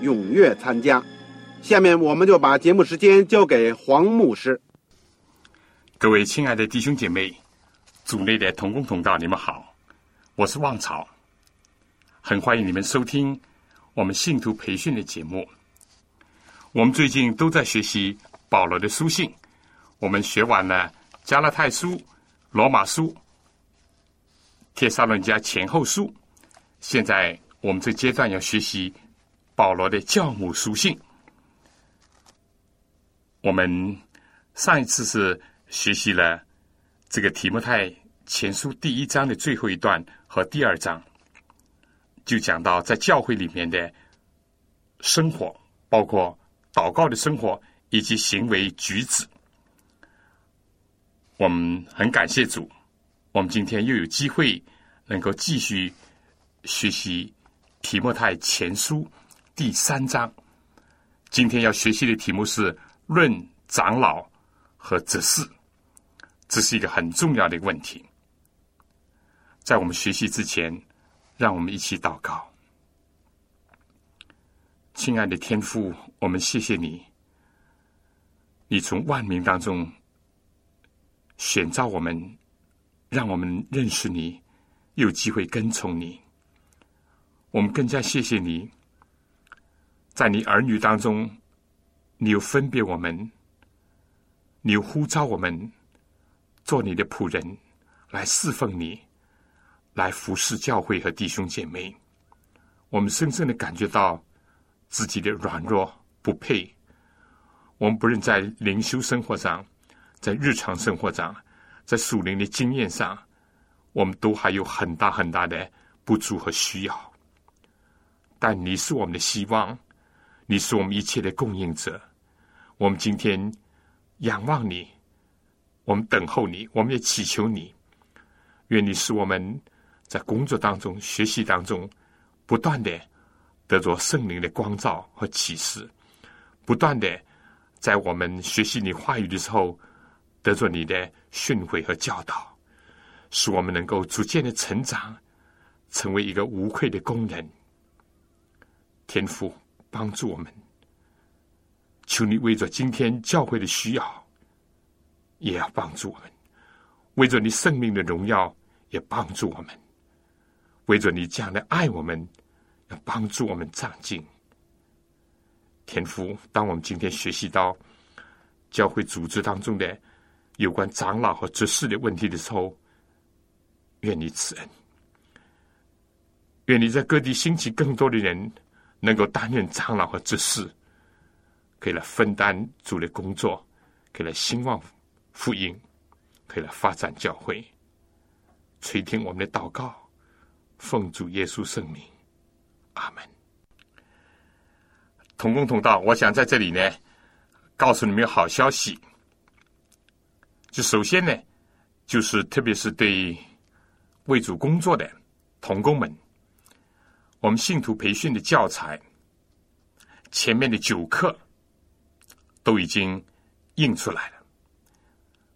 踊跃参加。下面我们就把节目时间交给黄牧师。各位亲爱的弟兄姐妹，组内的同工同道，你们好，我是旺草，很欢迎你们收听我们信徒培训的节目。我们最近都在学习保罗的书信，我们学完了。加拉太书、罗马书、帖撒论家前后书，现在我们这阶段要学习保罗的教母书信。我们上一次是学习了这个提摩太前书第一章的最后一段和第二章，就讲到在教会里面的生活，包括祷告的生活以及行为举止。我们很感谢主，我们今天又有机会能够继续学习提莫太前书第三章。今天要学习的题目是“论长老和执事”，这是一个很重要的问题。在我们学习之前，让我们一起祷告。亲爱的天父，我们谢谢你，你从万民当中。选召我们，让我们认识你，有机会跟从你。我们更加谢谢你，在你儿女当中，你有分别我们，你又呼召我们做你的仆人，来侍奉你，来服侍教会和弟兄姐妹。我们深深的感觉到自己的软弱不配。我们不论在灵修生活上。在日常生活上，在属灵的经验上，我们都还有很大很大的不足和需要。但你是我们的希望，你是我们一切的供应者。我们今天仰望你，我们等候你，我们也祈求你。愿你使我们在工作当中、学习当中，不断的得着圣灵的光照和启示，不断的在我们学习你话语的时候。得着你的训诲和教导，使我们能够逐渐的成长，成为一个无愧的工人。天父帮助我们，求你为着今天教会的需要，也要帮助我们；为着你生命的荣耀，也帮助我们；为着你这样的爱我们，要帮助我们长进。天父，当我们今天学习到教会组织当中的。有关长老和执事的问题的时候，愿你慈恩，愿你在各地兴起更多的人，能够担任长老和执事，可以来分担主的工作，可以来兴旺福音，可以来发展教会，垂听我们的祷告，奉主耶稣圣名，阿门。同工同道，我想在这里呢，告诉你们好消息。就首先呢，就是特别是对为主工作的童工们，我们信徒培训的教材前面的九课都已经印出来了，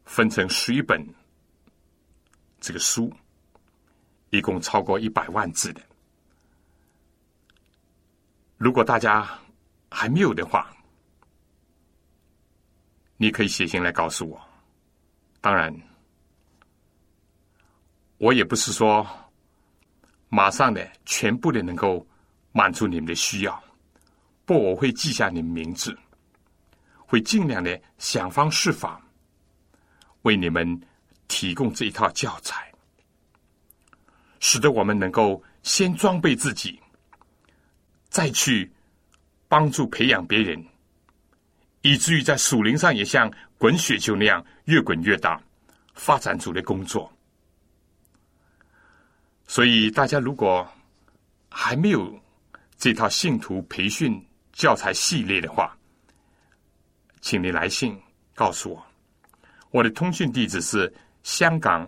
分成十一本这个书，一共超过一百万字的。如果大家还没有的话，你可以写信来告诉我。当然，我也不是说马上的全部的能够满足你们的需要。不，我会记下你们名字，会尽量的想方设法为你们提供这一套教材，使得我们能够先装备自己，再去帮助培养别人，以至于在属灵上也像滚雪球那样越滚越大，发展组的工作。所以，大家如果还没有这套信徒培训，教材系列的话，请你来信告诉我。我的通讯地址是香港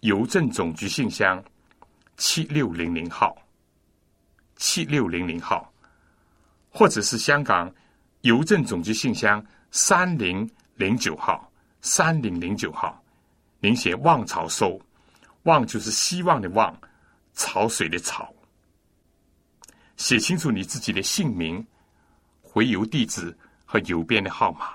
邮政总局信箱七六零零号，七六零零号，或者是香港邮政总局信箱三零零九号，三零零九号。您写“望潮收”，“望”就是希望的“望”，潮水的“潮”。写清楚你自己的姓名。回邮地址和邮编的号码。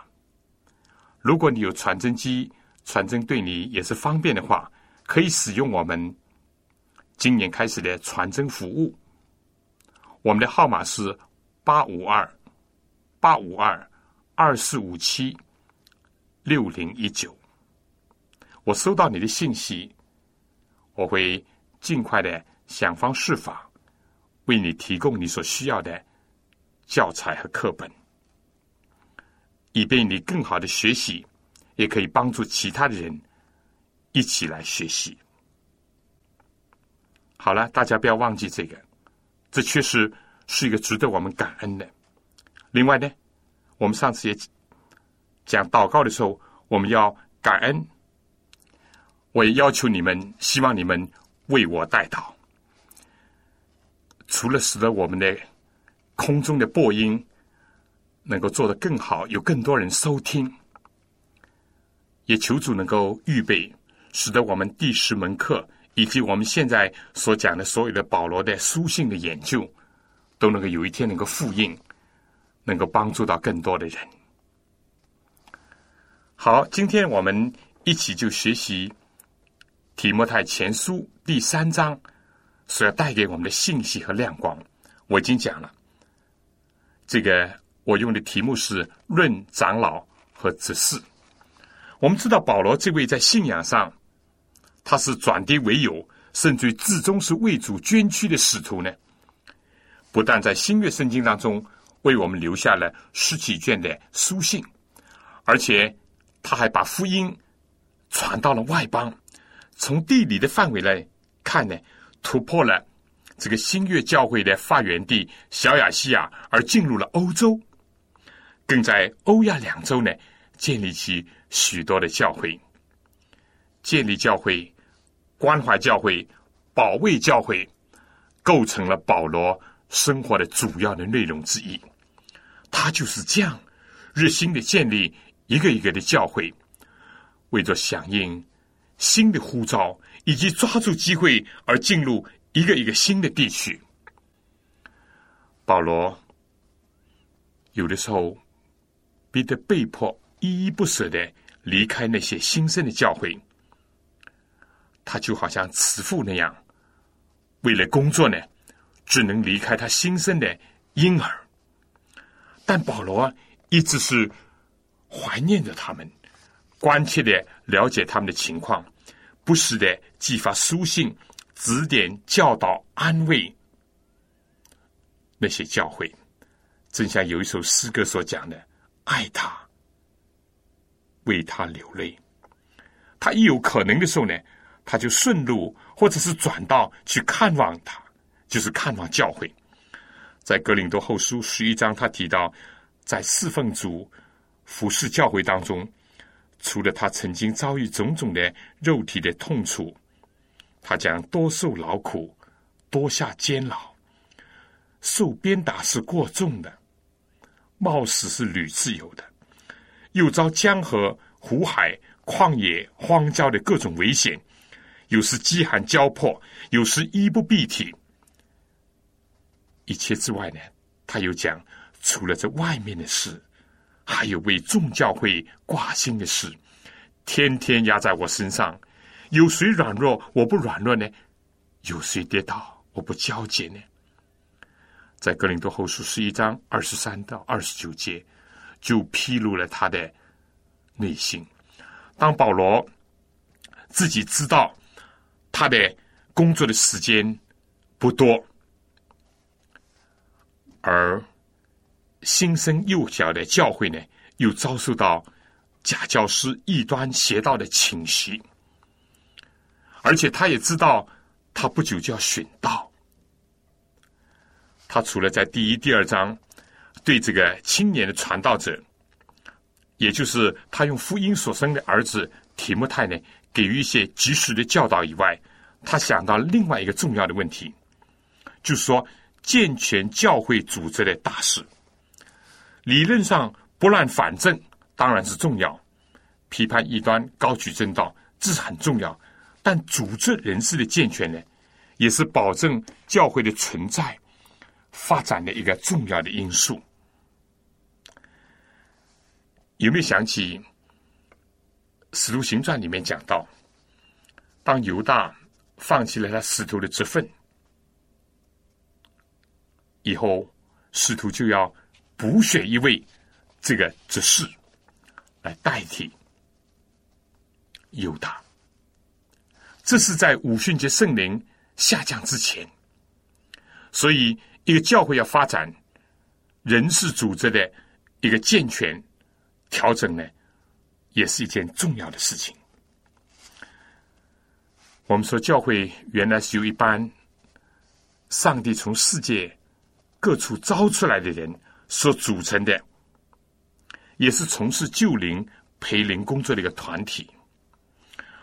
如果你有传真机，传真对你也是方便的话，可以使用我们今年开始的传真服务。我们的号码是八五二八五二二四五七六零一九。我收到你的信息，我会尽快的想方设法为你提供你所需要的。教材和课本，以便你更好的学习，也可以帮助其他的人一起来学习。好了，大家不要忘记这个，这确实是一个值得我们感恩的。另外呢，我们上次也讲祷告的时候，我们要感恩。我也要求你们，希望你们为我代祷，除了使得我们的。空中的播音能够做得更好，有更多人收听，也求主能够预备，使得我们第十门课以及我们现在所讲的所有的保罗的书信的研究，都能够有一天能够复印，能够帮助到更多的人。好，今天我们一起就学习提摩太前书第三章所要带给我们的信息和亮光。我已经讲了。这个我用的题目是《论长老和执事》。我们知道保罗这位在信仰上他是转敌为友，甚至至终是为主捐躯的使徒呢。不但在新约圣经当中为我们留下了十几卷的书信，而且他还把福音传到了外邦。从地理的范围来看呢，突破了。这个新月教会的发源地小亚细亚，而进入了欧洲，更在欧亚两洲呢建立起许多的教会。建立教会、关怀教会、保卫教会，构成了保罗生活的主要的内容之一。他就是这样热心的建立一个一个的教会，为着响应新的呼召，以及抓住机会而进入。一个一个新的地区，保罗有的时候逼得被迫依依不舍的离开那些新生的教会，他就好像慈父那样，为了工作呢，只能离开他新生的婴儿。但保罗一直是怀念着他们，关切的了解他们的情况，不时的寄发书信。指点、教导、安慰那些教会，正像有一首诗歌所讲的：“爱他，为他流泪。”他一有可能的时候呢，他就顺路或者是转道去看望他，就是看望教会。在格林多后书十一章，他提到，在侍奉主、服侍教会当中，除了他曾经遭遇种种的肉体的痛楚。他将多受劳苦，多下监牢，受鞭打是过重的，冒死是屡次有的，又遭江河、湖海、旷野、荒郊的各种危险，有时饥寒交迫，有时衣不蔽体。一切之外呢，他又讲，除了这外面的事，还有为众教会挂心的事，天天压在我身上。有谁软弱，我不软弱呢？有谁跌倒，我不焦急呢？在格林多后书十一章二十三到二十九节，就披露了他的内心。当保罗自己知道他的工作的时间不多，而新生幼小的教会呢，又遭受到假教师异端邪道的侵袭，而且他也知道他不久就要殉道。他除了在第一、第二章对这个青年的传道者，也就是他用福音所生的儿子提摩太呢，给予一些及时的教导以外，他想到另外一个重要的问题，就是说健全教会组织的大事。理论上拨乱反正当然是重要，批判异端、高举正道这是很重要，但组织人事的健全呢，也是保证教会的存在。发展的一个重要的因素，有没有想起《使徒行传》里面讲到，当犹大放弃了他使徒的职分以后，使徒就要补选一位这个执事来代替犹大。这是在五旬节圣灵下降之前，所以。一个教会要发展人事组织的一个健全调整呢，也是一件重要的事情。我们说，教会原来是由一般上帝从世界各处招出来的人所组成的，也是从事救灵培灵工作的一个团体。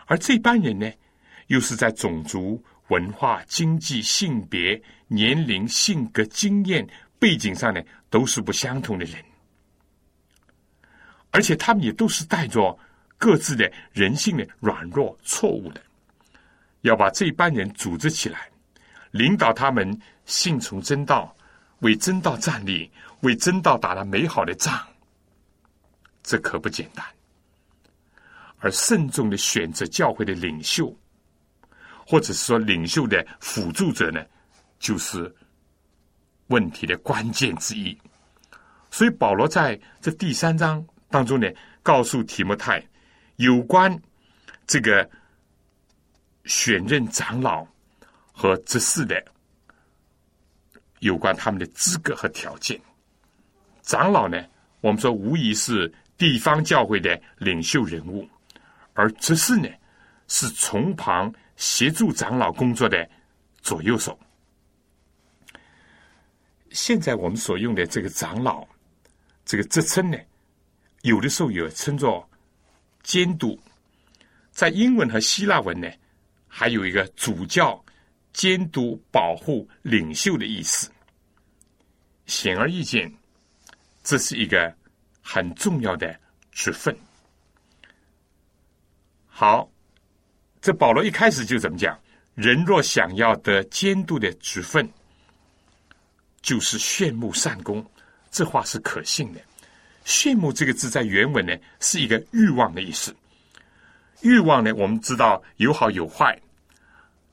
而这班人呢，又是在种族。文化、经济、性别、年龄、性格、经验、背景上呢，都是不相同的人，而且他们也都是带着各自的人性的软弱、错误的，要把这班人组织起来，领导他们信从真道，为真道站立，为真道打了美好的仗，这可不简单。而慎重的选择教会的领袖。或者是说，领袖的辅助者呢，就是问题的关键之一。所以保罗在这第三章当中呢，告诉提摩太有关这个选任长老和执事的有关他们的资格和条件。长老呢，我们说无疑是地方教会的领袖人物，而执事呢，是从旁。协助长老工作的左右手。现在我们所用的这个长老这个职称呢，有的时候有称作监督，在英文和希腊文呢，还有一个主教、监督、保护、领袖的意思。显而易见，这是一个很重要的职分。好。这保罗一开始就怎么讲？人若想要得监督的职分，就是炫目善功。这话是可信的。炫目这个字在原文呢，是一个欲望的意思。欲望呢，我们知道有好有坏。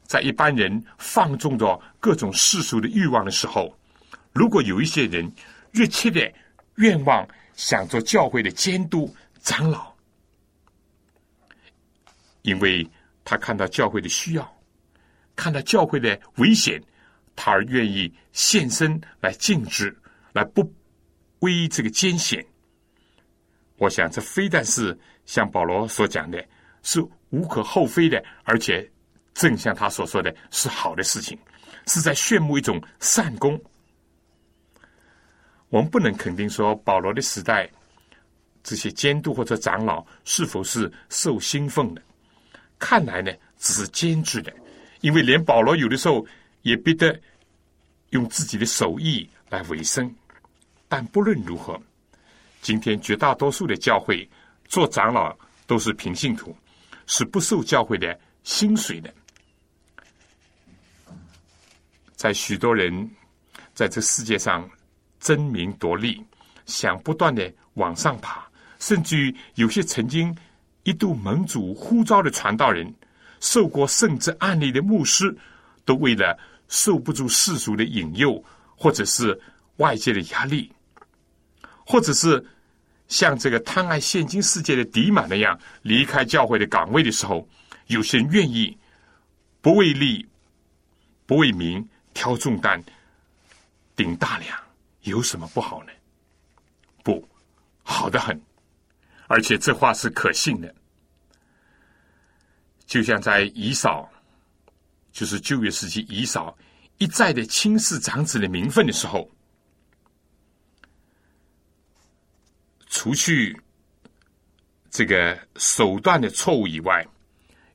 在一般人放纵着各种世俗的欲望的时候，如果有一些人热切的愿望想做教会的监督长老，因为。他看到教会的需要，看到教会的危险，他而愿意献身来尽职，来不危这个艰险。我想，这非但是像保罗所讲的，是无可厚非的，而且正像他所说的是好的事情，是在炫目一种善功。我们不能肯定说，保罗的时代这些监督或者长老是否是受兴奋的。看来呢，只是兼职的，因为连保罗有的时候也逼得用自己的手艺来维生。但不论如何，今天绝大多数的教会做长老都是平信徒，是不受教会的薪水的。在许多人在这世界上争名夺利，想不断的往上爬，甚至于有些曾经。一度盟主呼召的传道人，受过圣旨案例的牧师，都为了受不住世俗的引诱，或者是外界的压力，或者是像这个贪爱现今世界的迪玛那样离开教会的岗位的时候，有些人愿意不为利、不为名挑重担、顶大梁，有什么不好呢？不好的很，而且这话是可信的。就像在以扫，就是旧约时期以扫一再的轻视长子的名分的时候，除去这个手段的错误以外，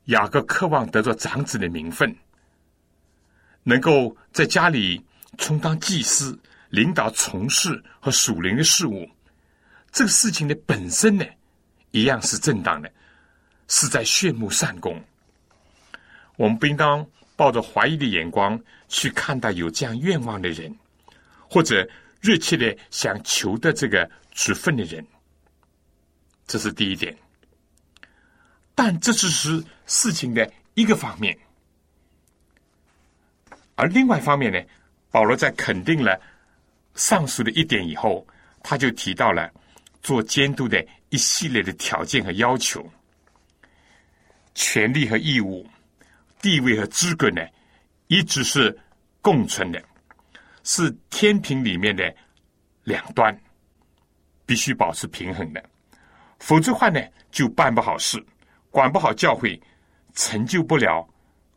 雅各渴望得到长子的名分，能够在家里充当祭司，领导从事和属灵的事务。这个事情的本身呢，一样是正当的。是在炫目善功。我们不应当抱着怀疑的眼光去看待有这样愿望的人，或者热切的想求的这个职分的人。这是第一点。但这只是事情的一个方面，而另外一方面呢，保罗在肯定了上述的一点以后，他就提到了做监督的一系列的条件和要求。权利和义务、地位和资格呢，一直是共存的，是天平里面的两端，必须保持平衡的。否则话呢，就办不好事，管不好教会，成就不了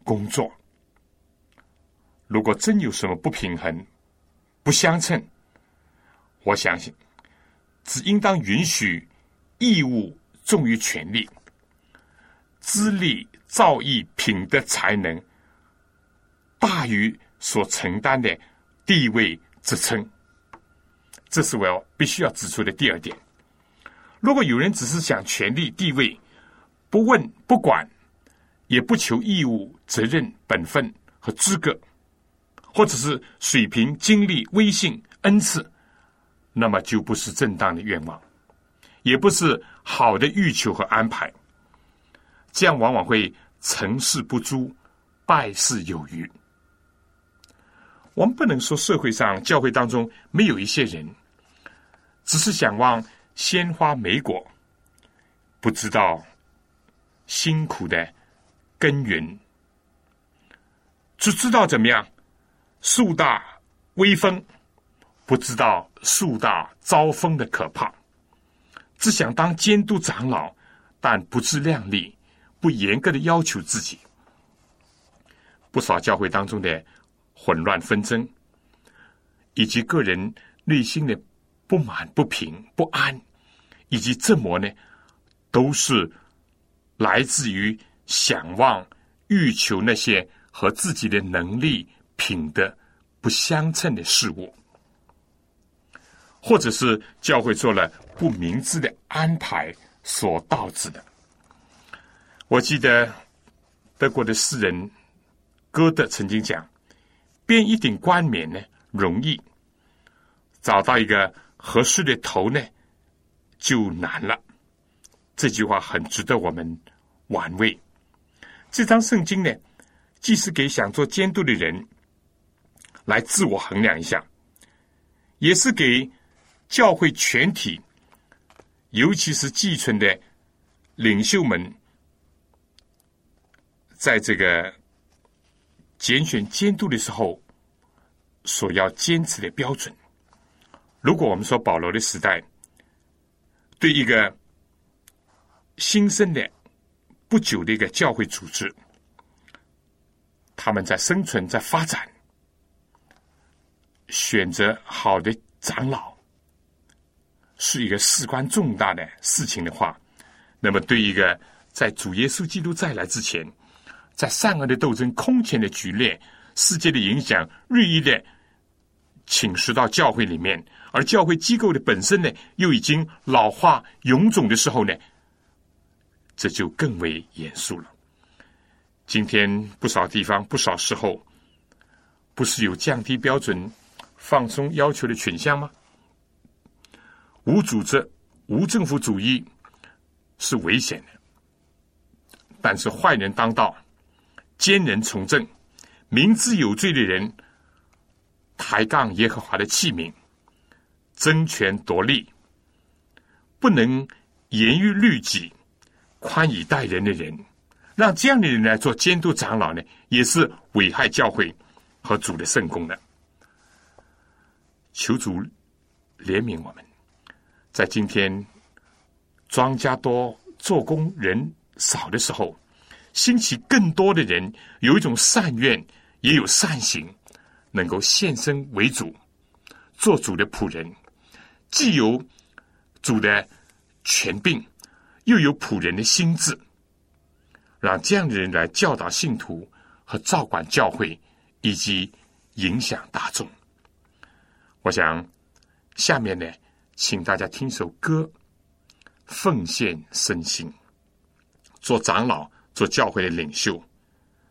工作。如果真有什么不平衡、不相称，我相信，只应当允许义务重于权利。资历、造诣、品德、才能大于所承担的地位职称，这是我要必须要指出的第二点。如果有人只是想权力、地位，不问、不管，也不求义务、责任、本分和资格，或者是水平、经历、威信、恩赐，那么就不是正当的愿望，也不是好的欲求和安排。这样往往会成事不足，败事有余。我们不能说社会上教会当中没有一些人，只是想望鲜花美果，不知道辛苦的根源，只知道怎么样树大威风，不知道树大招风的可怕，只想当监督长老，但不自量力。不严格的要求自己，不少教会当中的混乱纷争，以及个人内心的不满、不平、不安，以及折磨呢，都是来自于想望、欲求那些和自己的能力、品德不相称的事物，或者是教会做了不明智的安排所导致的。我记得德国的诗人歌德曾经讲：“编一顶冠冕呢容易，找到一个合适的头呢就难了。”这句话很值得我们玩味。这张圣经呢，既是给想做监督的人来自我衡量一下，也是给教会全体，尤其是寄存的领袖们。在这个拣选监督的时候，所要坚持的标准。如果我们说保罗的时代，对一个新生的不久的一个教会组织，他们在生存、在发展，选择好的长老，是一个事关重大的事情的话，那么对一个在主耶稣基督再来之前，在善恶的斗争空前的剧烈，世界的影响日益的侵蚀到教会里面，而教会机构的本身呢，又已经老化臃肿的时候呢，这就更为严肃了。今天不少地方、不少时候，不是有降低标准、放松要求的倾向吗？无组织、无政府主义是危险的，但是坏人当道。奸人从政，明知有罪的人抬杠耶和华的器皿，争权夺利，不能严于律己、宽以待人的人，让这样的人来做监督长老呢，也是危害教会和主的圣功的。求主怜悯我们，在今天庄稼多、做工人少的时候，兴起更多的人有一种善愿，也有善行，能够献身为主，做主的仆人，既有主的权柄，又有仆人的心智，让这样的人来教导信徒和照管教会，以及影响大众。我想，下面呢，请大家听首歌，奉献身心。做长老、做教会的领袖，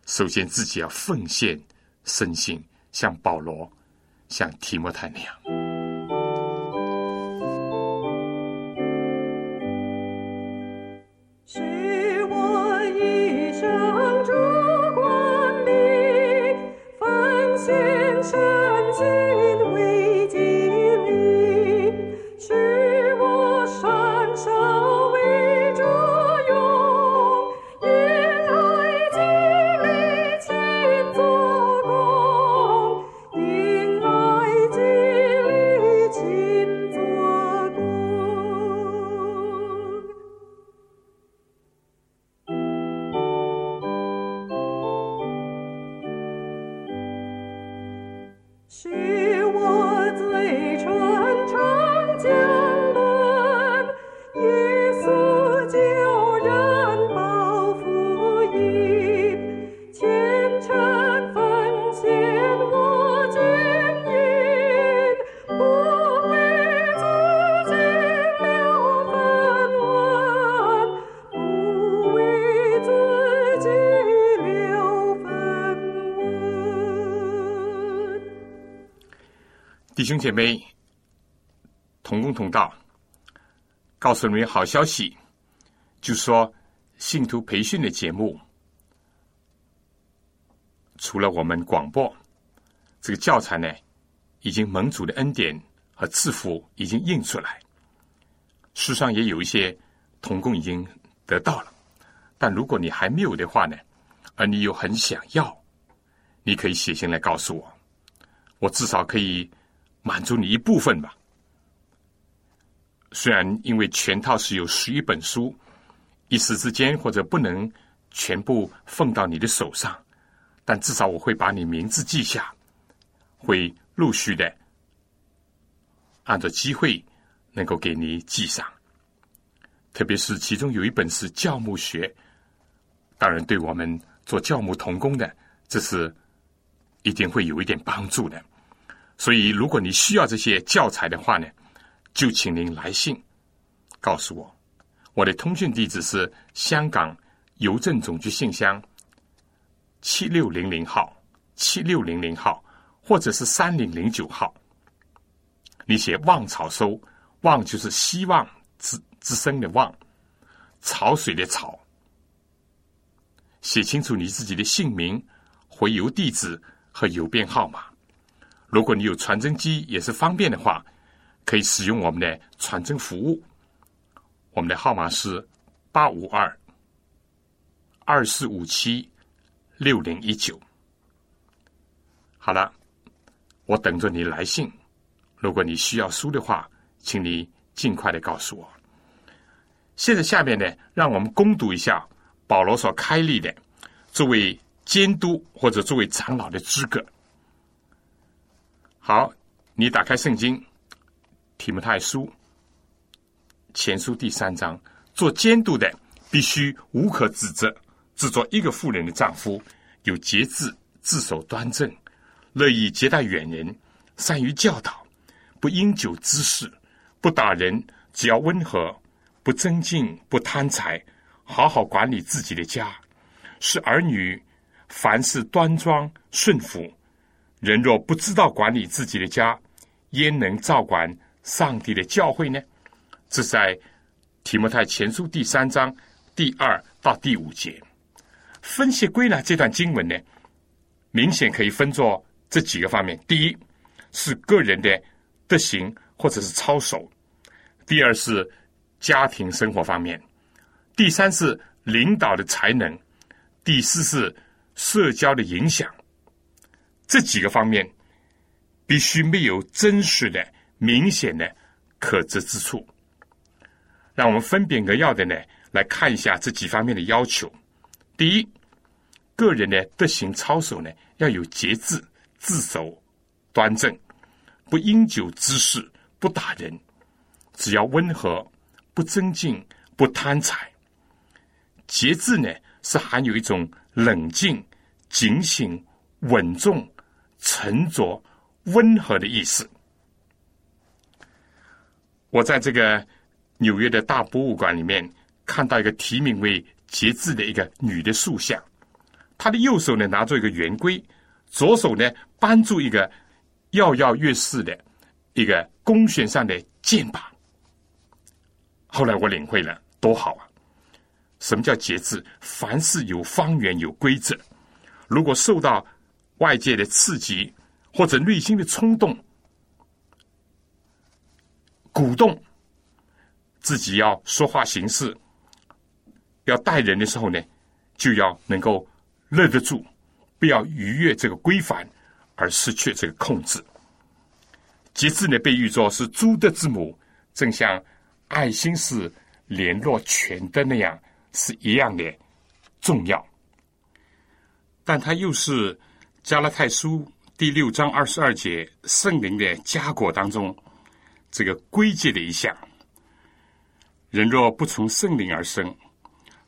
首先自己要奉献身心，像保罗、像提摩太那样。弟兄姐妹，同工同道，告诉你们好消息，就说信徒培训的节目，除了我们广播，这个教材呢，已经蒙主的恩典和赐福已经印出来，书上也有一些同工已经得到了，但如果你还没有的话呢，而你又很想要，你可以写信来告诉我，我至少可以。满足你一部分吧。虽然因为全套是有十一本书，一时之间或者不能全部奉到你的手上，但至少我会把你名字记下，会陆续的按照机会能够给你记上。特别是其中有一本是教牧学，当然对我们做教牧同工的，这是一定会有一点帮助的。所以，如果你需要这些教材的话呢，就请您来信告诉我。我的通讯地址是香港邮政总局信箱七六零零号、七六零零号，或者是三零零九号。你写“望草收”，“望”就是希望之之声的“望”，潮水的“潮”。写清楚你自己的姓名、回邮地址和邮编号码。如果你有传真机也是方便的话，可以使用我们的传真服务。我们的号码是八五二二四五七六零一九。好了，我等着你来信。如果你需要书的话，请你尽快的告诉我。现在下面呢，让我们攻读一下保罗所开立的作为监督或者作为长老的资格。好，你打开圣经，提摩太书前书第三章，做监督的必须无可指责，只做一个妇人的丈夫，有节制，自守端正，乐意接待远人，善于教导，不因酒滋事，不打人，只要温和，不增进，不贪财，好好管理自己的家，使儿女凡事端庄顺服。人若不知道管理自己的家，焉能照管上帝的教会呢？这在提摩太前书第三章第二到第五节。分析归纳这段经文呢，明显可以分作这几个方面：第一，是个人的德行或者是操守；第二是家庭生活方面；第三是领导的才能；第四是社交的影响。这几个方面必须没有真实的、明显的可知之处。让我们分别扼要的呢，来看一下这几方面的要求。第一，个人的德行操守呢，要有节制、自守、端正，不因酒滋事，不打人，只要温和，不增进，不贪财。节制呢，是含有一种冷静、警醒、稳重、沉着、温和的意思。我在这个。纽约的大博物馆里面看到一个题名为“节制”的一个女的塑像，她的右手呢拿着一个圆规，左手呢扳住一个跃跃欲试的一个弓弦上的箭靶。后来我领会了，多好啊！什么叫节制？凡事有方圆，有规则。如果受到外界的刺激或者内心的冲动、鼓动。自己要说话行事，要待人的时候呢，就要能够勒得住，不要逾越这个规范而失去这个控制。节制呢，被誉作是猪的之母，正像爱心是联络全的那样，是一样的重要。但它又是加拉太书第六章二十二节圣灵的加果当中这个规矩的一项。人若不从圣灵而生，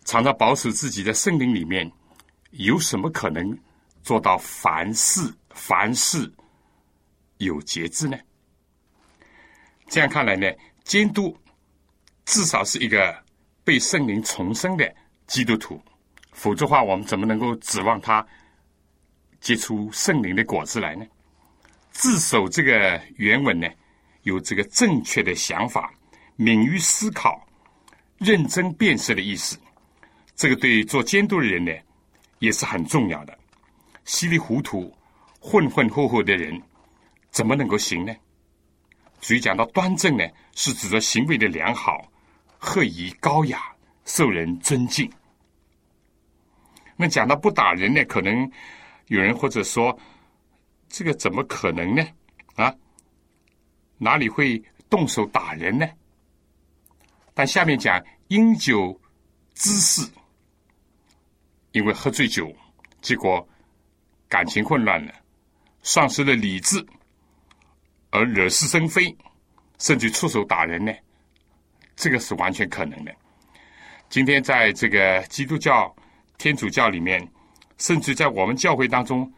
常常保守自己在圣灵里面，有什么可能做到凡事凡事有节制呢？这样看来呢，监督至少是一个被圣灵重生的基督徒，否则话，我们怎么能够指望他结出圣灵的果子来呢？自守这个原文呢，有这个正确的想法，敏于思考。认真辨识的意思，这个对做监督的人呢，也是很重要的。稀里糊涂、混混乎乎的人，怎么能够行呢？所以讲到端正呢，是指着行为的良好、和仪高雅、受人尊敬。那讲到不打人呢，可能有人或者说，这个怎么可能呢？啊，哪里会动手打人呢？但下面讲因酒滋事，因为喝醉酒，结果感情混乱了，丧失了理智，而惹是生非，甚至出手打人呢？这个是完全可能的。今天在这个基督教、天主教里面，甚至在我们教会当中，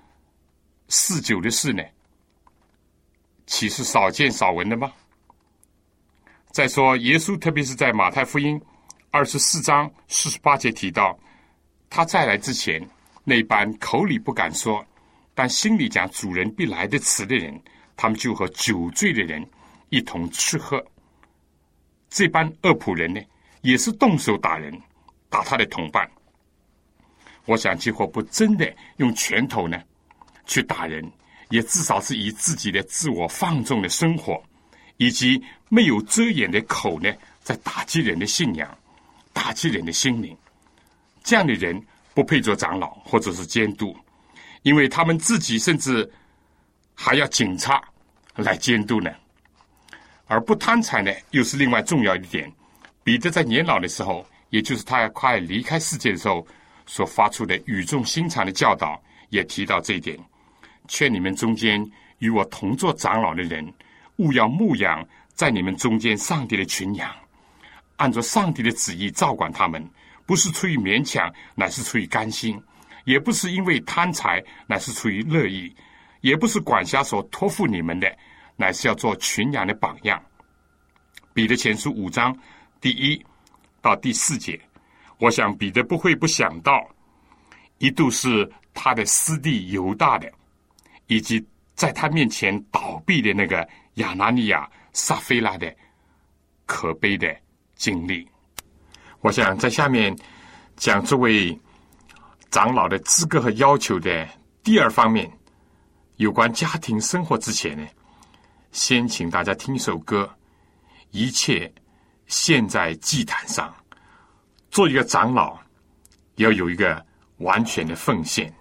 嗜酒的事呢，岂是少见少闻的吗？再说，耶稣特别是在马太福音二十四章四十八节提到，他再来之前，那般口里不敢说，但心里讲主人必来的词的人，他们就和酒醉的人一同吃喝。这般恶仆人呢，也是动手打人，打他的同伴。我想，几乎不真的用拳头呢去打人，也至少是以自己的自我放纵的生活。以及没有遮掩的口呢，在打击人的信仰，打击人的心灵。这样的人不配做长老或者是监督，因为他们自己甚至还要警察来监督呢。而不贪财呢，又是另外重要一点。彼得在年老的时候，也就是他要快离开世界的时候，所发出的语重心长的教导，也提到这一点：劝你们中间与我同做长老的人。勿要牧养在你们中间上帝的群羊，按照上帝的旨意照管他们，不是出于勉强，乃是出于甘心；也不是因为贪财，乃是出于乐意；也不是管辖所托付你们的，乃是要做群羊的榜样。彼得前书五章第一到第四节，我想彼得不会不想到，一度是他的师弟犹大的，以及在他面前倒闭的那个。亚拿尼亚、撒菲拉的可悲的经历，我想在下面讲这位长老的资格和要求的第二方面，有关家庭生活之前呢，先请大家听一首歌，一切献在祭坛上。做一个长老，要有一个完全的奉献。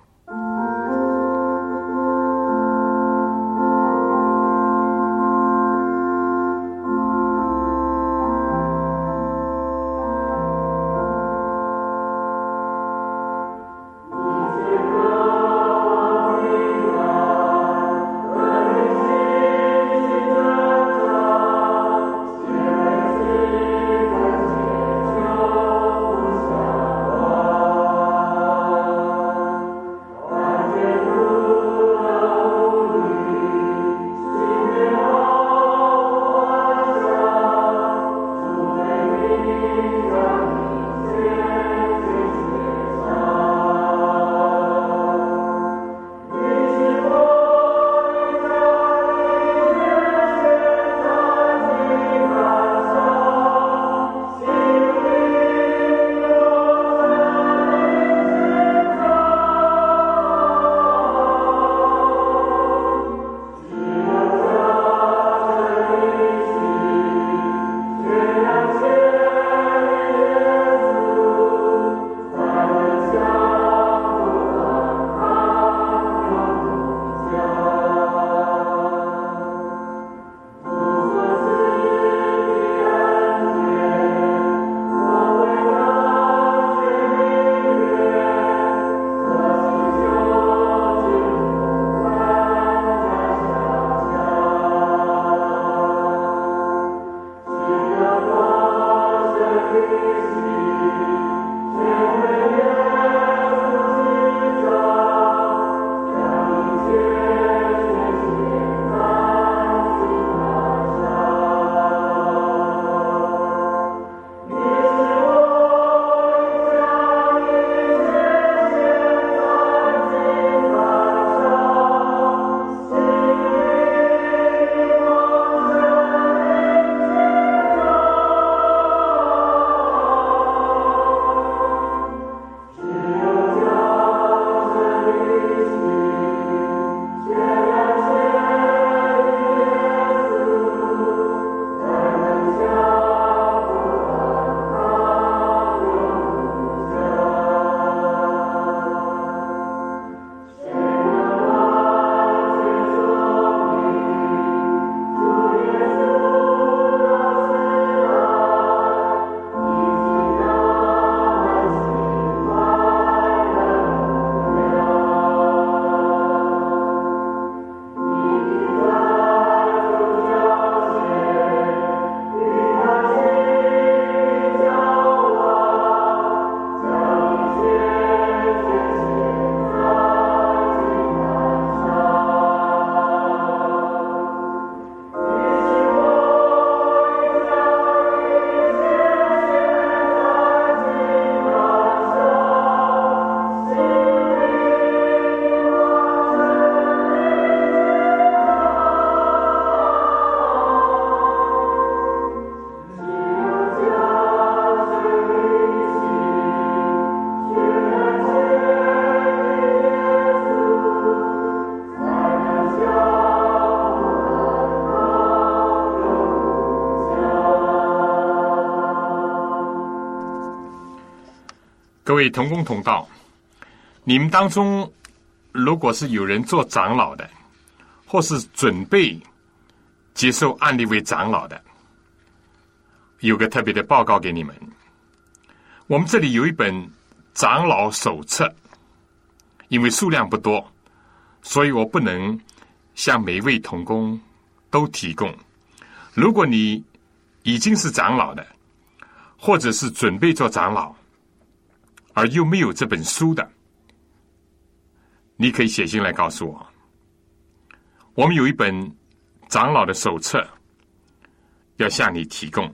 位同工同道，你们当中如果是有人做长老的，或是准备接受案例为长老的，有个特别的报告给你们。我们这里有一本长老手册，因为数量不多，所以我不能向每一位同工都提供。如果你已经是长老的，或者是准备做长老，而又没有这本书的，你可以写信来告诉我。我们有一本长老的手册要向你提供。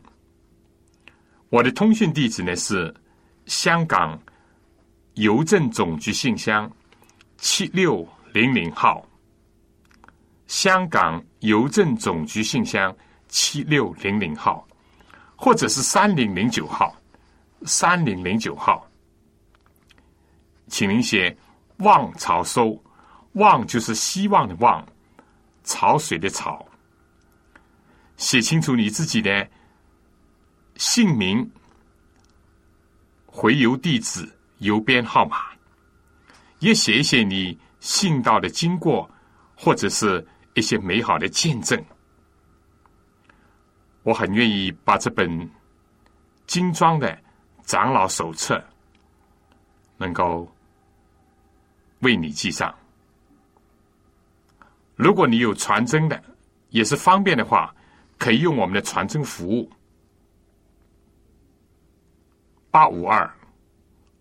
我的通讯地址呢是香港邮政总局信箱七六零零号，香港邮政总局信箱七六零零号，或者是三零零九号，三零零九号。请您写“望潮收”，望就是希望的望，潮水的潮，写清楚你自己的姓名、回邮地址、邮编号码，也写一些你信道的经过，或者是一些美好的见证。我很愿意把这本精装的长老手册能够为你记上。如果你有传真的，也是方便的话，可以用我们的传真服务：八五二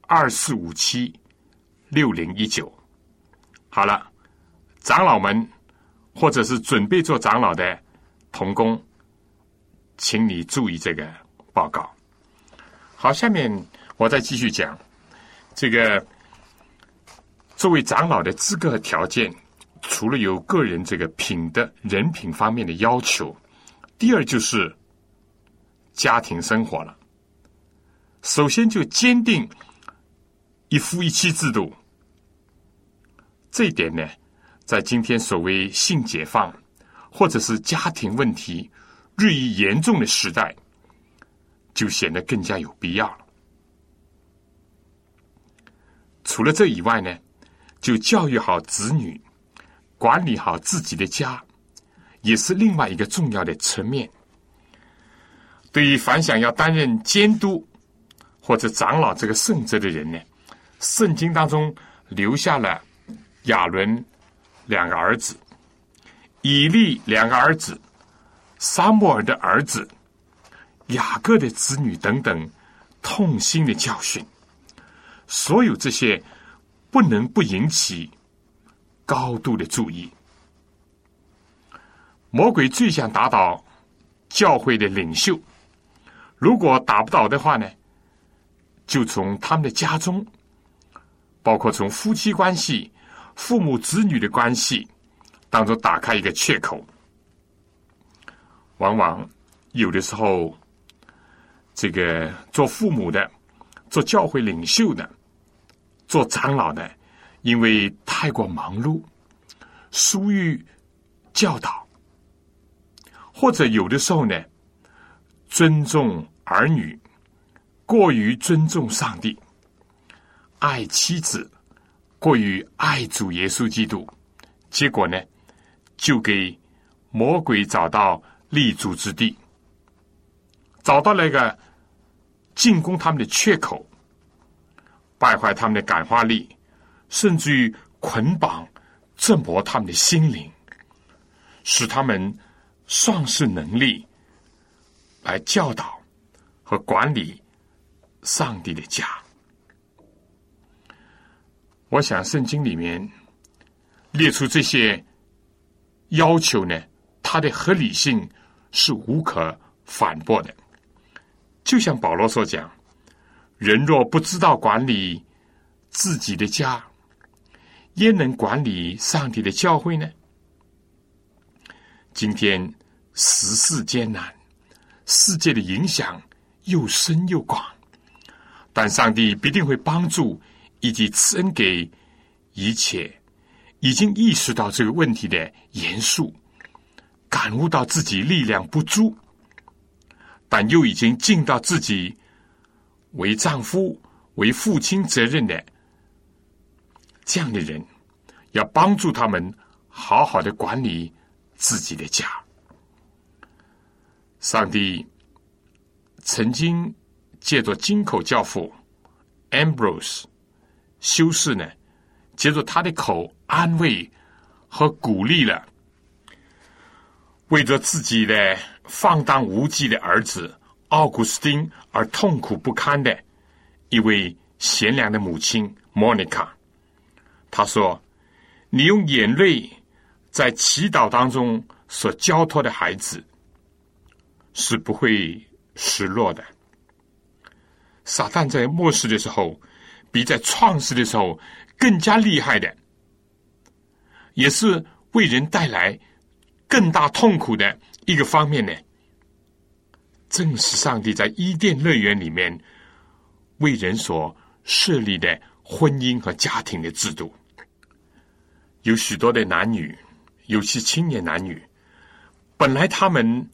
二四五七六零一九。好了，长老们或者是准备做长老的童工。请你注意这个报告。好，下面我再继续讲这个作为长老的资格和条件。除了有个人这个品德、人品方面的要求，第二就是家庭生活了。首先就坚定一夫一妻制度，这一点呢，在今天所谓性解放或者是家庭问题。日益严重的时代，就显得更加有必要了。除了这以外呢，就教育好子女，管理好自己的家，也是另外一个重要的层面。对于凡想要担任监督或者长老这个圣职的人呢，圣经当中留下了亚伦两个儿子，以利两个儿子。沙摩尔的儿子雅各的子女等等，痛心的教训，所有这些不能不引起高度的注意。魔鬼最想打倒教会的领袖，如果打不倒的话呢，就从他们的家中，包括从夫妻关系、父母子女的关系当中打开一个缺口。往往有的时候，这个做父母的、做教会领袖的、做长老的，因为太过忙碌，疏于教导，或者有的时候呢，尊重儿女，过于尊重上帝，爱妻子，过于爱主耶稣基督，结果呢，就给魔鬼找到。立足之地，找到了一个进攻他们的缺口，败坏他们的感化力，甚至于捆绑、震磨他们的心灵，使他们丧失能力来教导和管理上帝的家。我想，圣经里面列出这些要求呢，它的合理性。是无可反驳的，就像保罗所讲：“人若不知道管理自己的家，焉能管理上帝的教会呢？”今天时事艰难，世界的影响又深又广，但上帝必定会帮助以及赐恩给一切已经意识到这个问题的严肃。感悟到自己力量不足，但又已经尽到自己为丈夫、为父亲责任的这样的人，要帮助他们好好的管理自己的家。上帝曾经借着金口教父 Ambrose 修士呢，借着他的口安慰和鼓励了。为着自己的放荡无忌的儿子奥古斯丁而痛苦不堪的一位贤良的母亲莫妮卡，他说：“你用眼泪在祈祷当中所交托的孩子是不会失落的。撒旦在末世的时候，比在创世的时候更加厉害的，也是为人带来。”更大痛苦的一个方面呢，正是上帝在伊甸乐园里面为人所设立的婚姻和家庭的制度。有许多的男女，尤其青年男女，本来他们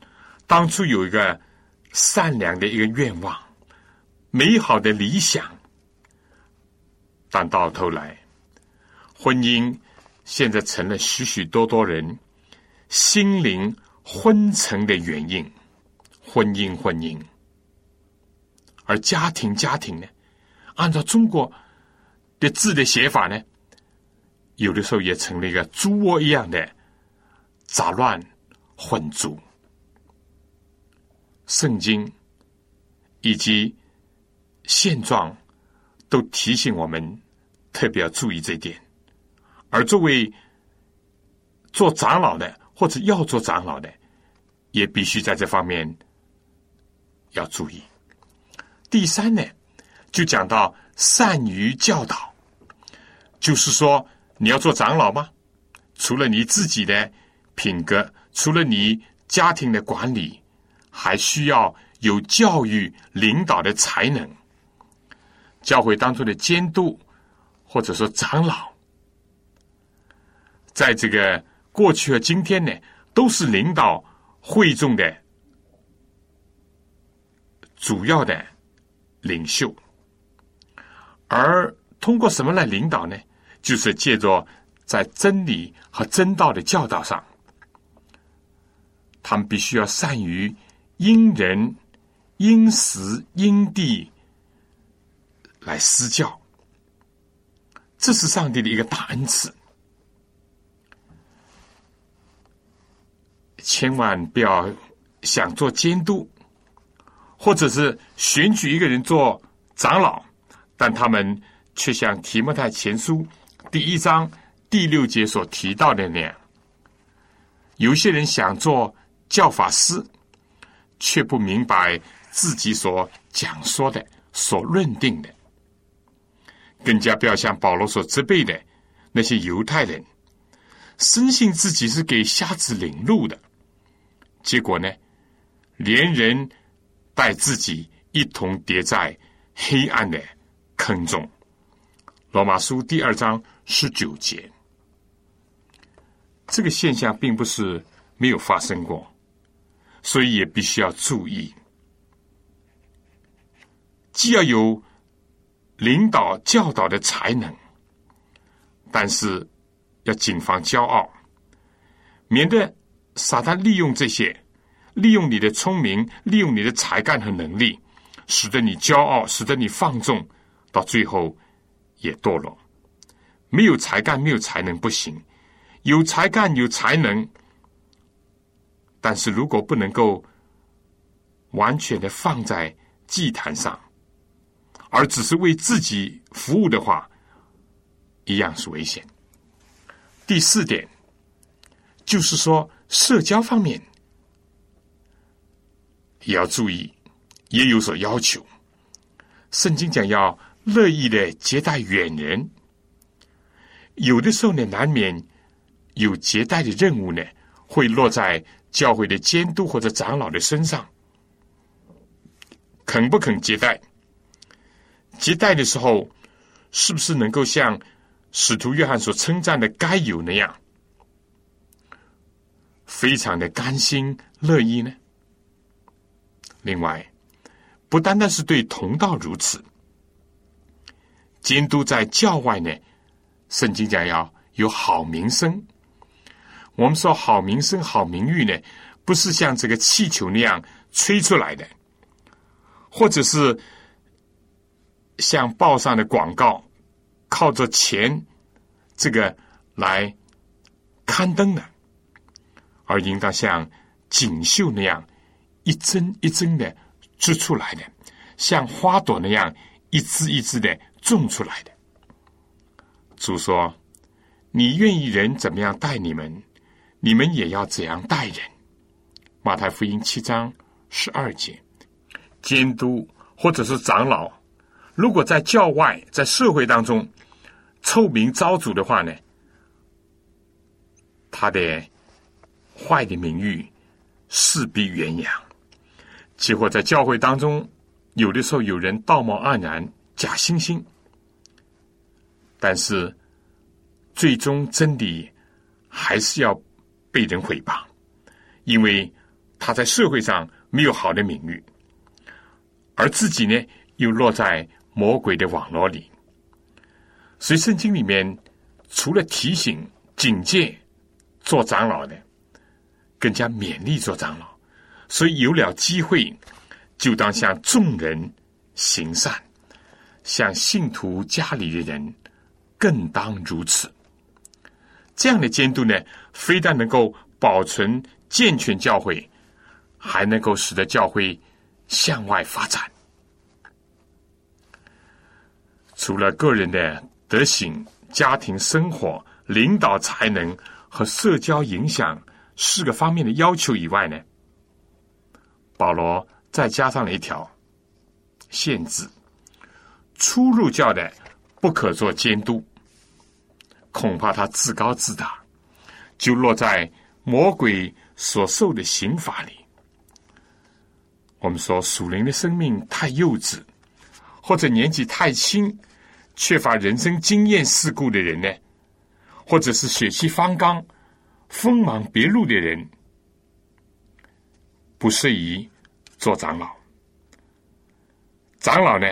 当初有一个善良的一个愿望，美好的理想，但到头来，婚姻现在成了许许多多人心灵昏沉的原因。婚姻，婚姻，而家庭，家庭呢？按照中国的字的写法呢，有的时候也成了一个猪窝一样的杂乱混浊。圣经以及现状都提醒我们，特别要注意这一点。而作为做长老的，或者要做长老的，也必须在这方面要注意。第三呢，就讲到善于教导，就是说你要做长老吗？除了你自己的品格，除了你家庭的管理。还需要有教育领导的才能，教会当中的监督或者说长老，在这个过去和今天呢，都是领导会众的主要的领袖。而通过什么来领导呢？就是借着在真理和真道的教导上，他们必须要善于。因人、因时、因地来施教，这是上帝的一个大恩赐。千万不要想做监督，或者是选举一个人做长老，但他们却像提摩太前书第一章第六节所提到的那样，有些人想做教法师。却不明白自己所讲说的、所认定的，更加不要像保罗所责备的那些犹太人，深信自己是给瞎子领路的，结果呢，连人带自己一同跌在黑暗的坑中。罗马书第二章十九节，这个现象并不是没有发生过。所以也必须要注意，既要有领导教导的才能，但是要谨防骄傲，免得撒旦利用这些，利用你的聪明，利用你的才干和能力，使得你骄傲，使得你放纵，到最后也堕落。没有才干，没有才能不行；有才干，有才能。但是如果不能够完全的放在祭坛上，而只是为自己服务的话，一样是危险。第四点就是说，社交方面也要注意，也有所要求。圣经讲要乐意的接待远人，有的时候呢，难免有接待的任务呢，会落在。教会的监督或者长老的身上，肯不肯接待？接待的时候，是不是能够像使徒约翰所称赞的该有那样，非常的甘心乐意呢？另外，不单单是对同道如此，监督在教外呢，圣经讲要有好名声。我们说好名声、好名誉呢，不是像这个气球那样吹出来的，或者是像报上的广告，靠着钱这个来刊登的，而应当像锦绣那样一针一针的织出来的，像花朵那样一枝一枝的种出来的。主说：“你愿意人怎么样待你们？”你们也要怎样待人？马太福音七章十二节，监督或者是长老，如果在教外在社会当中臭名昭著的话呢，他的坏的名誉势必远扬。结果在教会当中，有的时候有人道貌岸然、假惺惺，但是最终真理还是要。被人诽谤，因为他在社会上没有好的名誉，而自己呢又落在魔鬼的网络里。所以圣经里面除了提醒、警戒做长老的，更加勉励做长老。所以有了机会，就当向众人行善，向信徒家里的人更当如此。这样的监督呢，非但能够保存健全教会，还能够使得教会向外发展。除了个人的。德行、家庭生活、领导才能和社交影响四个方面的要求以外呢，保罗再加上了一条限制：初入教的不可做监督。恐怕他自高自大，就落在魔鬼所受的刑罚里。我们说属灵的生命太幼稚，或者年纪太轻。缺乏人生经验事故的人呢，或者是血气方刚、锋芒毕露的人，不适宜做长老。长老呢，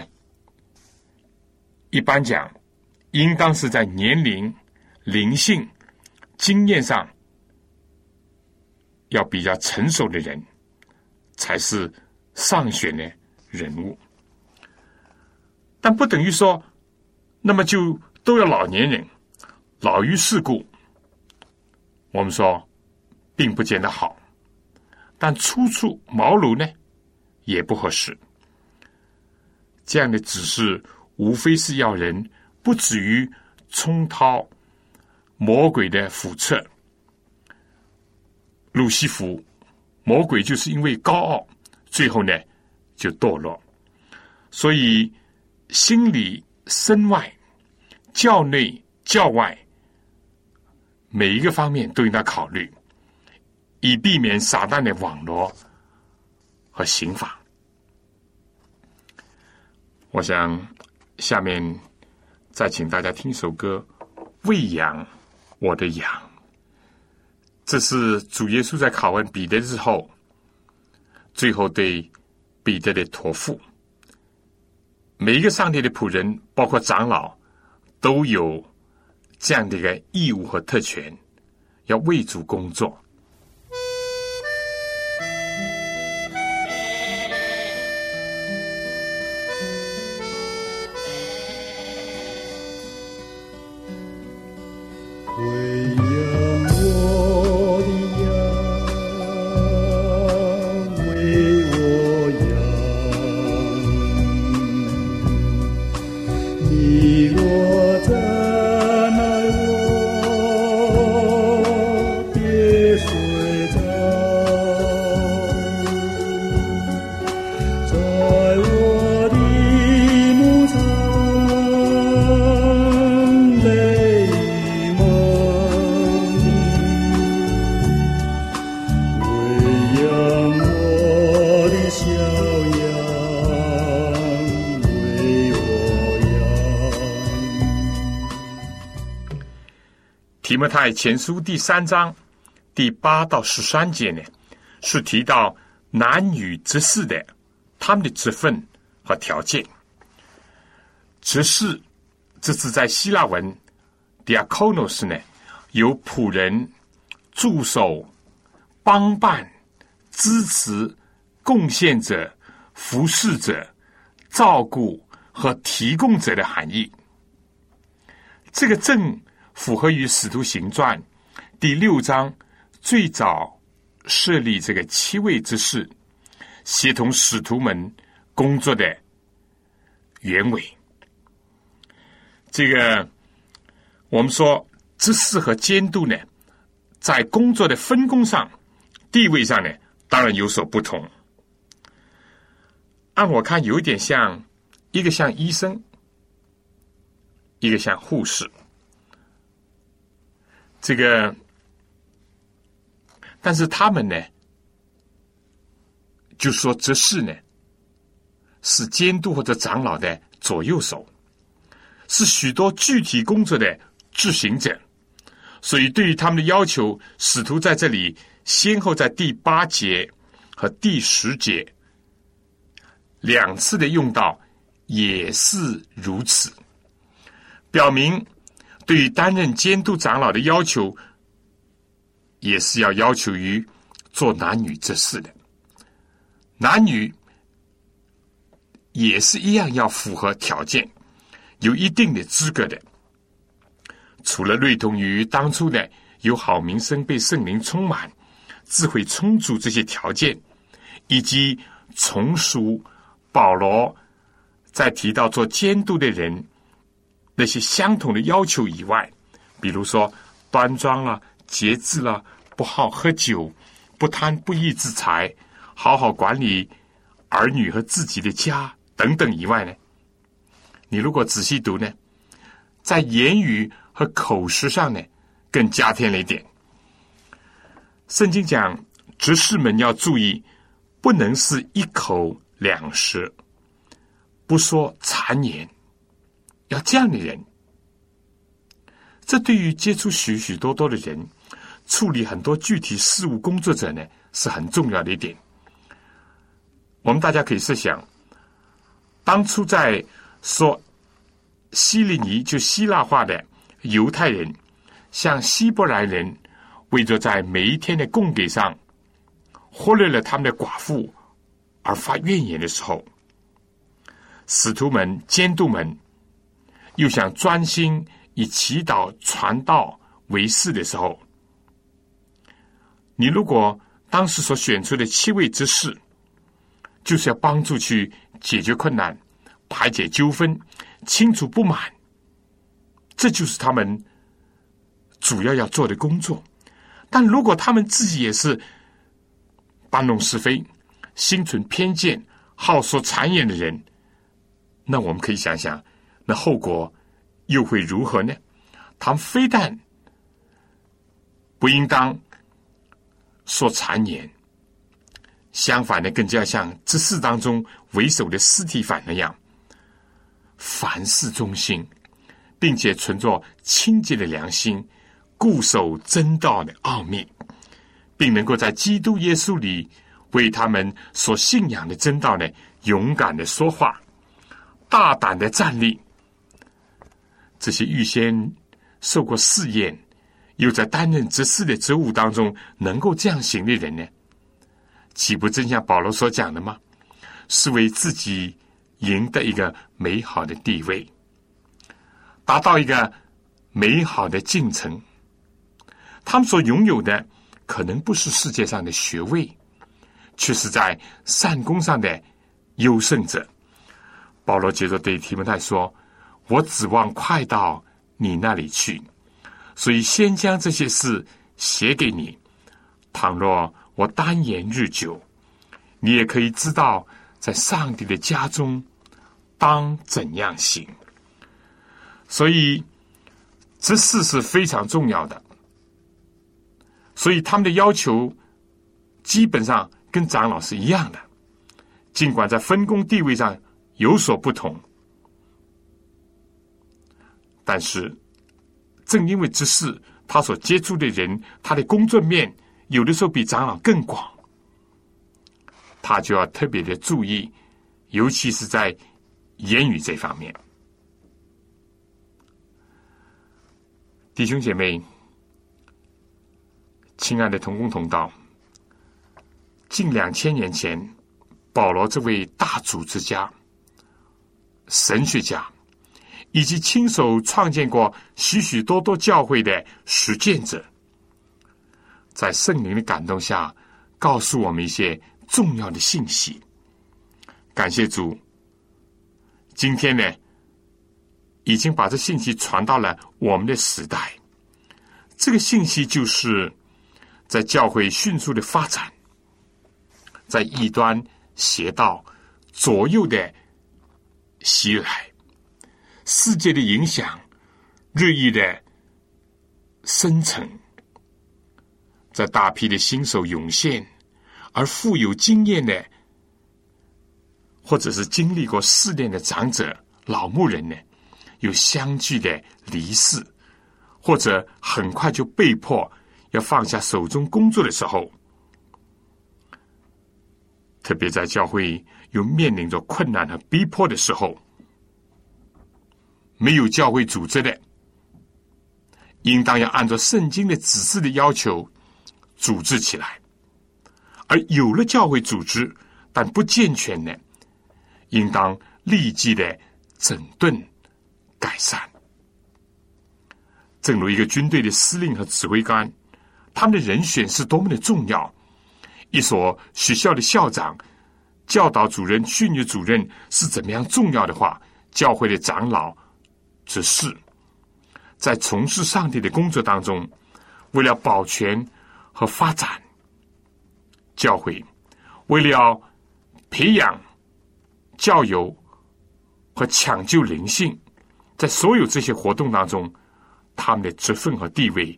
一般讲，应当是在年龄、灵性、经验上要比较成熟的人，才是上选的人物。但不等于说。那么就都要老年人，老于世故。我们说，并不见得好，但初出茅庐呢，也不合适。这样的指示，无非是要人不止于冲涛魔鬼的腹侧。路西弗，魔鬼就是因为高傲，最后呢就堕落。所以心里。身外、教内、教外，每一个方面都应该考虑，以避免撒旦的网络和刑法。我想下面再请大家听一首歌《喂养我的羊》，这是主耶稣在拷问彼得之后，最后对彼得的托付。每一个上帝的仆人，包括长老，都有这样的一个义务和特权，要为主工作。太前书第三章第八到十三节呢，是提到男女执事的他们的职分和条件。执事这是在希腊文 diakonos 呢，有仆人、助手、帮办、支持、贡献者、服侍者、照顾和提供者的含义。这个正。符合于《使徒行传》第六章最早设立这个七位之事，协同使徒们工作的原委。这个我们说知识和监督呢，在工作的分工上、地位上呢，当然有所不同。按我看，有点像一个像医生，一个像护士。这个，但是他们呢，就说这事呢，是监督或者长老的左右手，是许多具体工作的执行者。所以，对于他们的要求，使徒在这里先后在第八节和第十节两次的用到，也是如此，表明对于担任监督长老的要求，也是要要求于做男女之事的，男女也是一样要符合条件，有一定的资格的。除了类同于当初的有好名声、被圣灵充满、智慧充足这些条件，以及从属保罗在提到做监督的人那些相同的要求以外，比如说端庄了、节制了、不好喝酒、不贪不义之财、好好管理儿女和自己的家等等以外呢，你如果仔细读呢，在言语。和口实上呢，更加添了一点。圣经讲，执事们要注意，不能是一口两舌，不说谗言，要这样的人。这对于接触许许多多的人，处理很多具体事务工作者呢，是很重要的一点。我们大家可以设想，当初在说希利尼，就希腊话的。犹太人向希伯来人为着在每一天的供给上忽略了他们的寡妇而发怨言的时候，使徒们、监督们又想专心以祈祷传道为事的时候，你如果当时所选出的七位之士，就是要帮助去解决困难、排解纠纷、清除不满。这就是他们主要要做的工作，但如果他们自己也是搬弄是非、心存偏见、好说谗言的人，那我们可以想想，那后果又会如何呢？他们非但不应当说谗言，相反的，更加像这事当中为首的尸体反那样，凡事忠心。并且存着清洁的良心，固守真道的奥秘，并能够在基督耶稣里为他们所信仰的真道呢，勇敢的说话，大胆的站立。这些预先受过试验，又在担任执事的职务当中能够这样行的人呢，岂不正像保罗所讲的吗？是为自己赢得一个美好的地位。达到一个美好的进程，他们所拥有的可能不是世界上的学位，却是在善功上的优胜者。保罗接着对提摩太说：“我指望快到你那里去，所以先将这些事写给你。倘若我单言日久，你也可以知道，在上帝的家中当怎样行。”所以，这事是非常重要的。所以他们的要求基本上跟长老是一样的，尽管在分工地位上有所不同，但是正因为这事，他所接触的人，他的工作面有的时候比长老更广，他就要特别的注意，尤其是在言语这方面。弟兄姐妹，亲爱的同工同道，近两千年前，保罗这位大组织家、神学家，以及亲手创建过许许多多教会的实践者，在圣灵的感动下，告诉我们一些重要的信息。感谢主，今天呢？已经把这信息传到了我们的时代。这个信息就是在教会迅速的发展，在异端邪道左右的袭来，世界的影响日益的深沉，在大批的新手涌现，而富有经验的，或者是经历过试炼的长者、老牧人呢？又相继的离世，或者很快就被迫要放下手中工作的时候，特别在教会又面临着困难和逼迫的时候，没有教会组织的，应当要按照圣经的指示的要求组织起来；而有了教会组织但不健全的，应当立即的整顿改善。正如一个军队的司令和指挥官，他们的人选是多么的重要。一所学校的校长、教导主任、训育主任是怎么样重要的话，教会的长老、执事，在从事上帝的工作当中，为了保全和发展教会，为了培养教友和抢救灵性，在所有这些活动当中，他们的职分和地位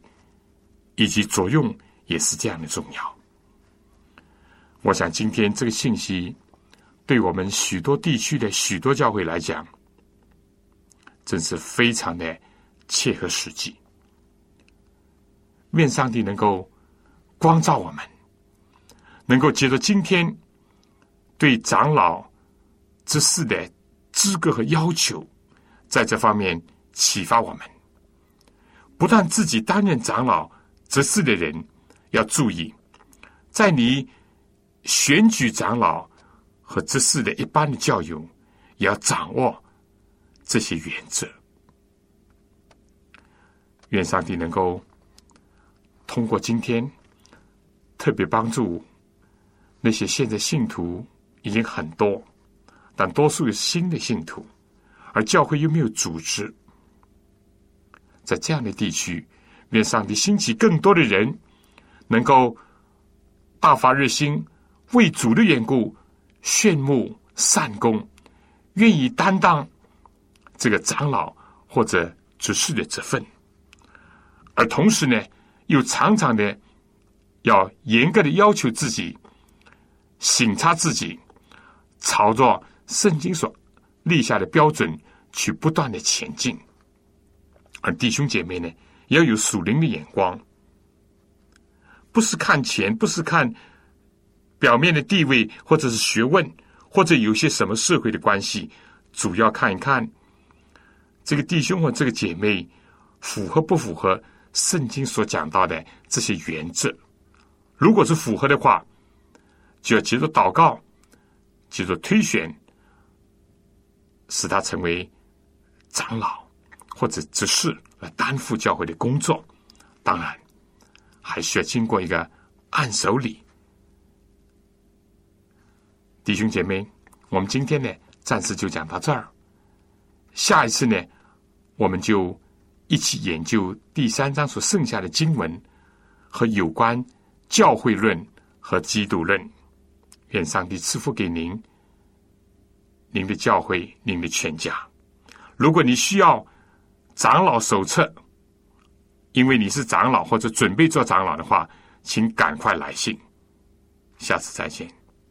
以及作用也是这样的重要。我想，今天这个信息对我们许多地区的许多教会来讲，真是非常的切合实际。愿上帝能够光照我们，能够接着今天对长老之事的资格和要求，在这方面启发我们。不但自己担任长老执事的人要注意，在你。选举长老和执事的一般的教友，也要掌握这些原则。愿上帝能够通过今天，特别帮助那些现在信徒已经很多，但多数是新的信徒，而教会又没有组织，在这样的地区，愿上帝兴起更多的人，能够大发热心。为主的缘故，炫目善功，愿意担当这个长老或者执事的职分，而同时呢，又常常的要严格的要求自己，审查自己，朝着圣经所立下的标准去不断的前进。而弟兄姐妹呢，要有属灵的眼光，不是看钱，不是看。表面的地位，或者是学问，或者有些什么社会的关系，主要看一看这个弟兄或这个姐妹符合不符合圣经所讲到的这些原则。如果是符合的话，就要接着祷告，接着推选，使他成为长老或者执事来担负教会的工作。当然，还需要经过一个按手礼。弟兄姐妹，我们今天呢，暂时就讲到这儿。下一次呢，我们就一起研究第三章所剩下的经文和有关教会论和基督论。愿上帝赐福给您、您的教会、您的全家。如果你需要长老手册，因为你是长老或者准备做长老的话，请赶快来信。下次再见。